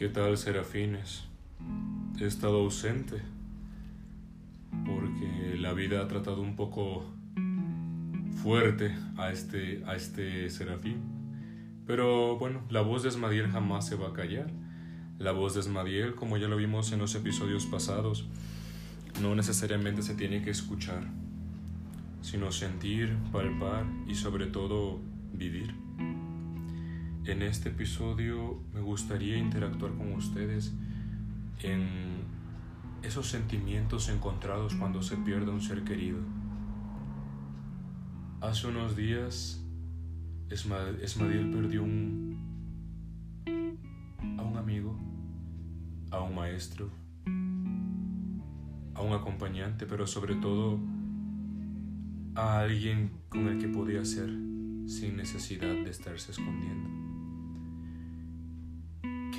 ¿Qué tal, serafines? He estado ausente porque la vida ha tratado un poco fuerte a este, a este serafín. Pero bueno, la voz de Esmadiel jamás se va a callar. La voz de Esmadiel, como ya lo vimos en los episodios pasados, no necesariamente se tiene que escuchar, sino sentir, palpar y sobre todo vivir. En este episodio me gustaría interactuar con ustedes en esos sentimientos encontrados cuando se pierde un ser querido. Hace unos días Esmadiel perdió a un amigo, a un maestro, a un acompañante, pero sobre todo a alguien con el que podía ser sin necesidad de estarse escondiendo.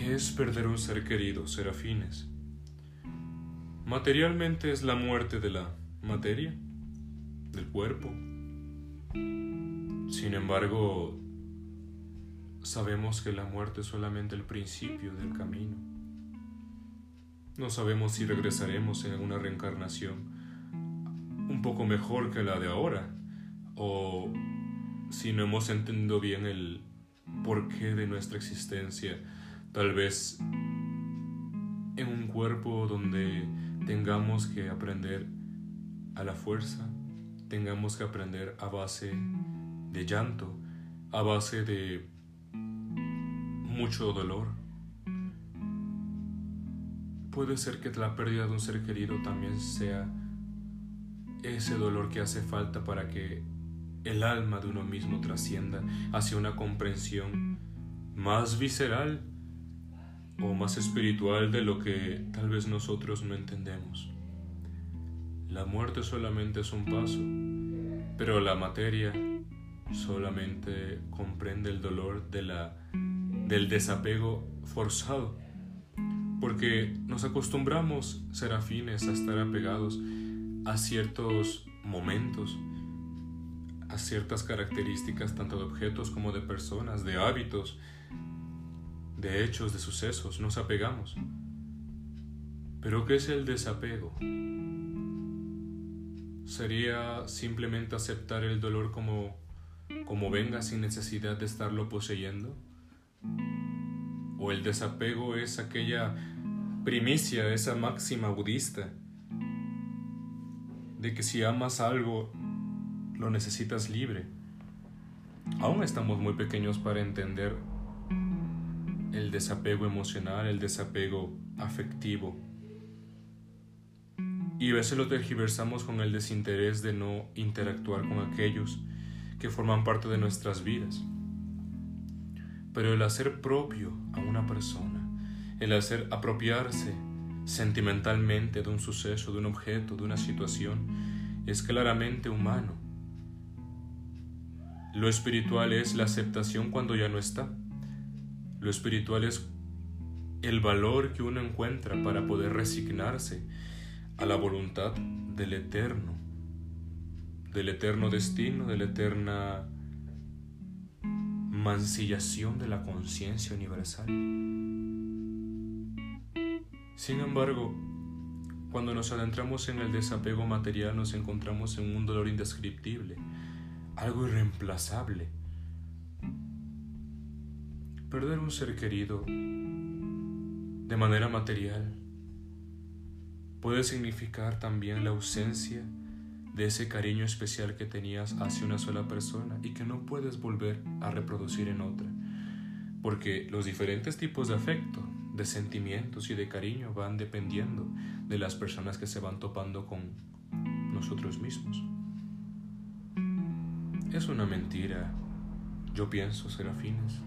¿Qué es perder un ser querido, serafines? Materialmente es la muerte de la materia, del cuerpo. Sin embargo, sabemos que la muerte es solamente el principio del camino. No sabemos si regresaremos en una reencarnación un poco mejor que la de ahora, o si no hemos entendido bien el porqué de nuestra existencia Tal vez en un cuerpo donde tengamos que aprender a la fuerza, tengamos que aprender a base de llanto, a base de mucho dolor. Puede ser que la pérdida de un ser querido también sea ese dolor que hace falta para que el alma de uno mismo trascienda hacia una comprensión más visceral o más espiritual de lo que tal vez nosotros no entendemos. La muerte solamente es un paso, pero la materia solamente comprende el dolor de la, del desapego forzado, porque nos acostumbramos, serafines, a estar apegados a ciertos momentos, a ciertas características tanto de objetos como de personas, de hábitos, de hechos, de sucesos, nos apegamos. Pero ¿qué es el desapego? ¿Sería simplemente aceptar el dolor como, como venga sin necesidad de estarlo poseyendo? ¿O el desapego es aquella primicia, esa máxima budista de que si amas algo, lo necesitas libre? Aún estamos muy pequeños para entender el desapego emocional, el desapego afectivo. Y a veces lo tergiversamos con el desinterés de no interactuar con aquellos que forman parte de nuestras vidas. Pero el hacer propio a una persona, el hacer apropiarse sentimentalmente de un suceso, de un objeto, de una situación, es claramente humano. Lo espiritual es la aceptación cuando ya no está lo espiritual es el valor que uno encuentra para poder resignarse a la voluntad del eterno, del eterno destino, de la eterna mancillación de la conciencia universal. Sin embargo, cuando nos adentramos en el desapego material nos encontramos en un dolor indescriptible, algo irreemplazable Perder un ser querido de manera material puede significar también la ausencia de ese cariño especial que tenías hacia una sola persona y que no puedes volver a reproducir en otra. Porque los diferentes tipos de afecto, de sentimientos y de cariño van dependiendo de las personas que se van topando con nosotros mismos. Es una mentira, yo pienso, serafines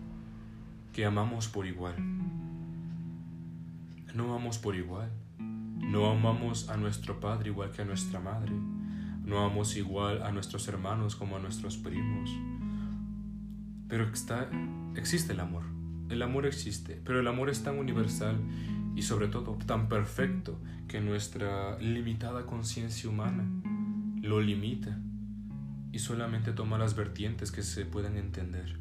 que amamos por igual. No amamos por igual. No amamos a nuestro padre igual que a nuestra madre. No amamos igual a nuestros hermanos como a nuestros primos. Pero está, existe el amor. El amor existe, pero el amor es tan universal y sobre todo tan perfecto que nuestra limitada conciencia humana lo limita y solamente toma las vertientes que se puedan entender.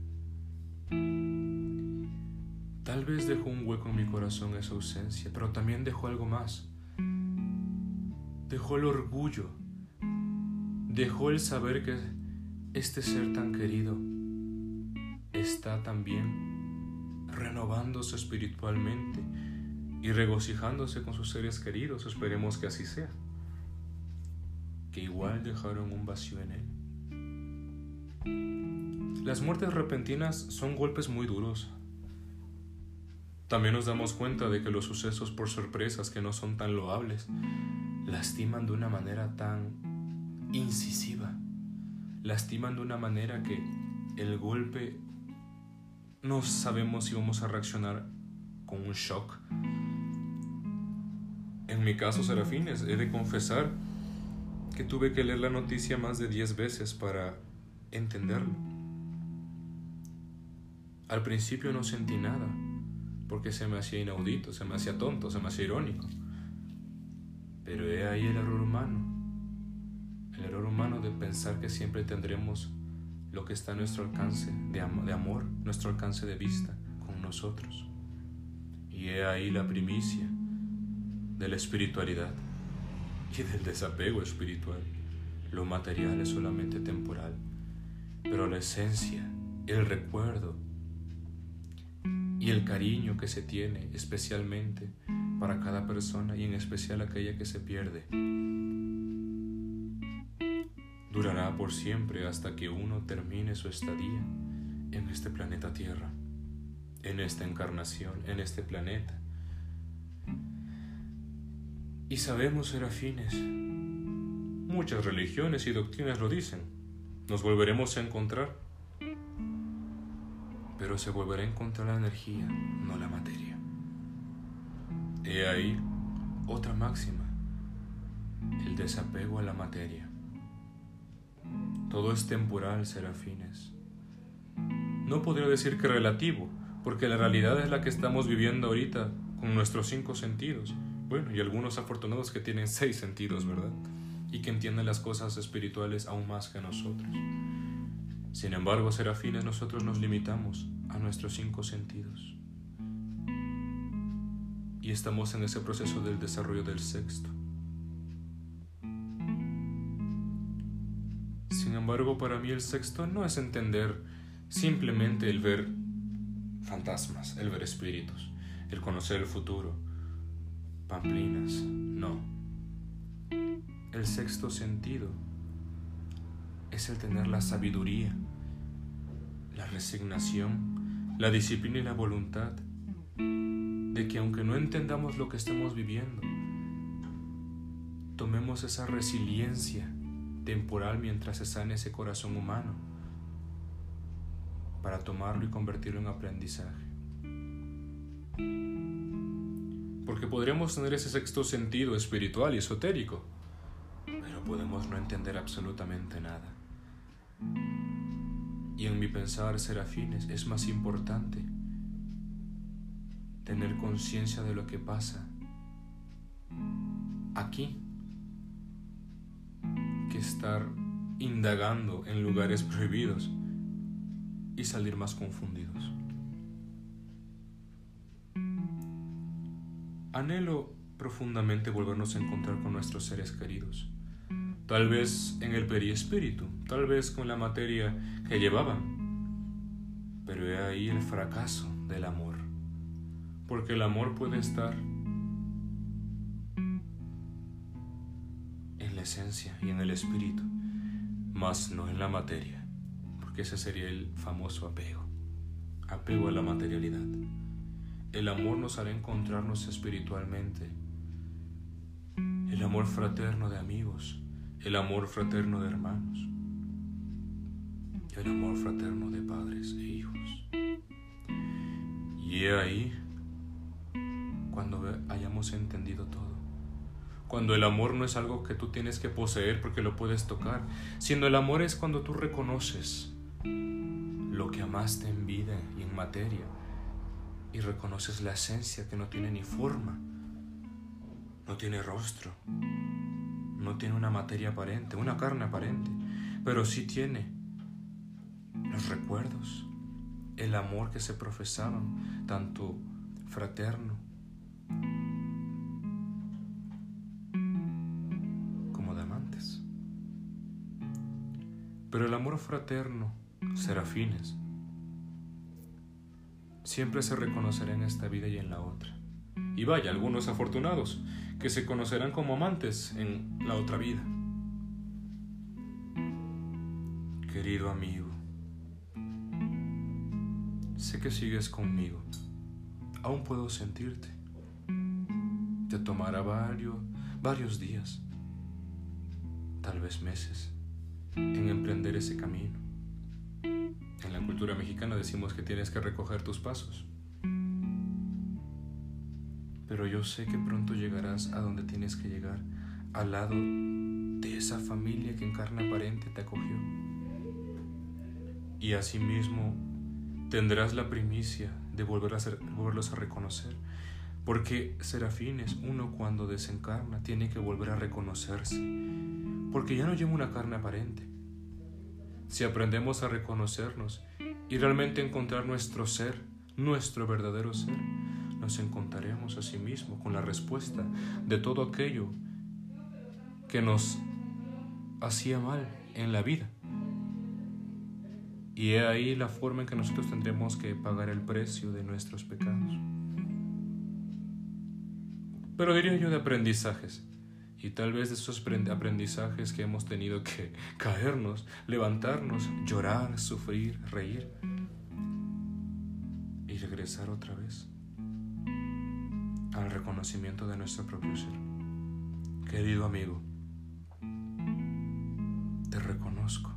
Tal vez dejó un hueco en mi corazón esa ausencia, pero también dejó algo más. Dejó el orgullo, dejó el saber que este ser tan querido está también renovándose espiritualmente y regocijándose con sus seres queridos. Esperemos que así sea. Que igual dejaron un vacío en él. Las muertes repentinas son golpes muy duros. También nos damos cuenta de que los sucesos por sorpresas que no son tan loables lastiman de una manera tan incisiva. Lastiman de una manera que el golpe no sabemos si vamos a reaccionar con un shock. En mi caso, Serafines, he de confesar que tuve que leer la noticia más de 10 veces para entenderlo. Al principio no sentí nada, porque se me hacía inaudito, se me hacía tonto, se me hacía irónico. Pero he ahí el error humano, el error humano de pensar que siempre tendremos lo que está a nuestro alcance de, amor, nuestro alcance de vista con nosotros. Y he ahí la primicia de la espiritualidad y del desapego espiritual. Lo material es solamente temporal, pero la esencia, el recuerdo y el cariño que se tiene especialmente para cada persona y en especial aquella que se pierde durará por siempre hasta que uno termine su estadía en este planeta Tierra, en esta encarnación, en este planeta. Y sabemos, serafines, muchas religiones y doctrinas lo dicen, nos volveremos a encontrar, pero se volverá a encontrar la energía, no la materia. He ahí otra máxima, el desapego a la materia. Todo es temporal, serafines. No podría decir que relativo, porque la realidad es la que estamos viviendo ahorita con nuestros cinco sentidos. Bueno, y algunos afortunados que tienen seis sentidos, ¿verdad? Y que entienden las cosas espirituales aún más que nosotros. Sin embargo, serafines, nosotros nos limitamos a nuestros cinco sentidos. Y estamos en ese proceso del desarrollo del sexto. embargo, para mí el sexto no es entender simplemente el ver fantasmas, el ver espíritus, el conocer el futuro, pamplinas, no. El sexto sentido es el tener la sabiduría, la resignación, la disciplina y la voluntad de que aunque no entendamos lo que estamos viviendo, tomemos esa resiliencia temporal mientras se sane ese corazón humano para tomarlo y convertirlo en aprendizaje. Porque podríamos tener ese sexto sentido espiritual y esotérico, pero podemos no entender absolutamente nada. Y en mi pensar, serafines, es más importante tener conciencia de lo que pasa aquí que estar indagando en lugares prohibidos y salir más confundidos. Anhelo profundamente volvernos a encontrar con nuestros seres queridos, tal vez en el periespíritu, tal vez con la materia que llevaban, pero he ahí el fracaso del amor, porque el amor puede estar esencia y en el espíritu, mas no en la materia, porque ese sería el famoso apego, apego a la materialidad. El amor nos hará encontrarnos espiritualmente, el amor fraterno de amigos, el amor fraterno de hermanos, el amor fraterno de padres e hijos. Y he ahí cuando hayamos entendido todo cuando el amor no es algo que tú tienes que poseer porque lo puedes tocar, sino el amor es cuando tú reconoces lo que amaste en vida y en materia y reconoces la esencia que no tiene ni forma, no tiene rostro, no tiene una materia aparente, una carne aparente, pero sí tiene los recuerdos, el amor que se profesaban, tanto fraterno como de amantes. Pero el amor fraterno, serafines, siempre se reconocerá en esta vida y en la otra. Y vaya, algunos afortunados que se conocerán como amantes en la otra vida. Querido amigo, sé que sigues conmigo. Aún puedo sentirte. Te tomará varios, varios días, tal vez meses, en emprender ese camino. En la cultura mexicana decimos que tienes que recoger tus pasos pero yo sé que pronto llegarás a donde tienes que llegar, al lado de esa familia que en carne aparente te acogió. Y asimismo tendrás la primicia de volverlos a reconocer, porque serafines, uno cuando desencarna tiene que volver a reconocerse, porque ya no lleva una carne aparente. Si aprendemos a reconocernos y realmente encontrar nuestro ser, nuestro verdadero ser, nos encontraremos a sí con la respuesta de todo aquello que nos hacía mal en la vida. Y he ahí la forma en que nosotros tendremos que pagar el precio de nuestros pecados. Pero diría yo de aprendizajes. Y tal vez de esos aprendizajes que hemos tenido que caernos, levantarnos, llorar, sufrir, reír y regresar otra vez al reconocimiento de nuestro propio ser. Querido amigo, te reconozco.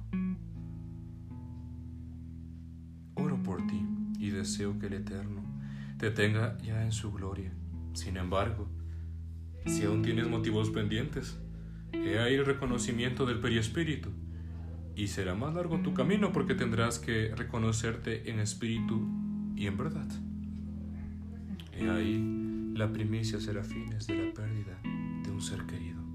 Oro por ti y deseo que el Eterno te tenga ya en su gloria. Sin embargo, si aún tienes motivos pendientes, he ahí el reconocimiento del periespíritu. Y será más largo tu camino porque tendrás que reconocerte en espíritu y en verdad. He ahí la primicia será fines de la pérdida de un ser querido.